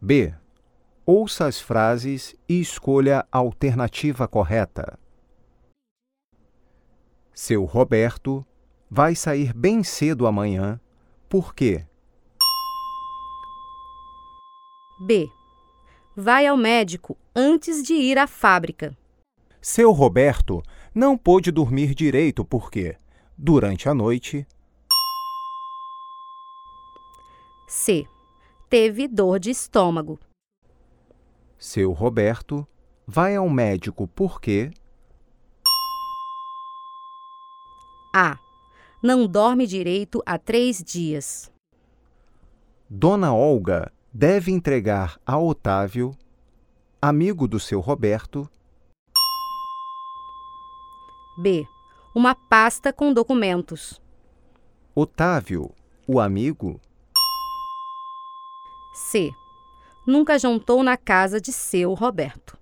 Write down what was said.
B. Ouça as frases e escolha a alternativa correta. Seu Roberto vai sair bem cedo amanhã, por quê? B. Vai ao médico antes de ir à fábrica. Seu Roberto não pôde dormir direito porque, durante a noite, C. Teve dor de estômago. seu Roberto vai ao médico porque A. Não dorme direito há três dias. Dona Olga deve entregar a Otávio, amigo do seu Roberto, B. Uma pasta com documentos. Otávio, o amigo, C. Nunca jantou na casa de seu Roberto.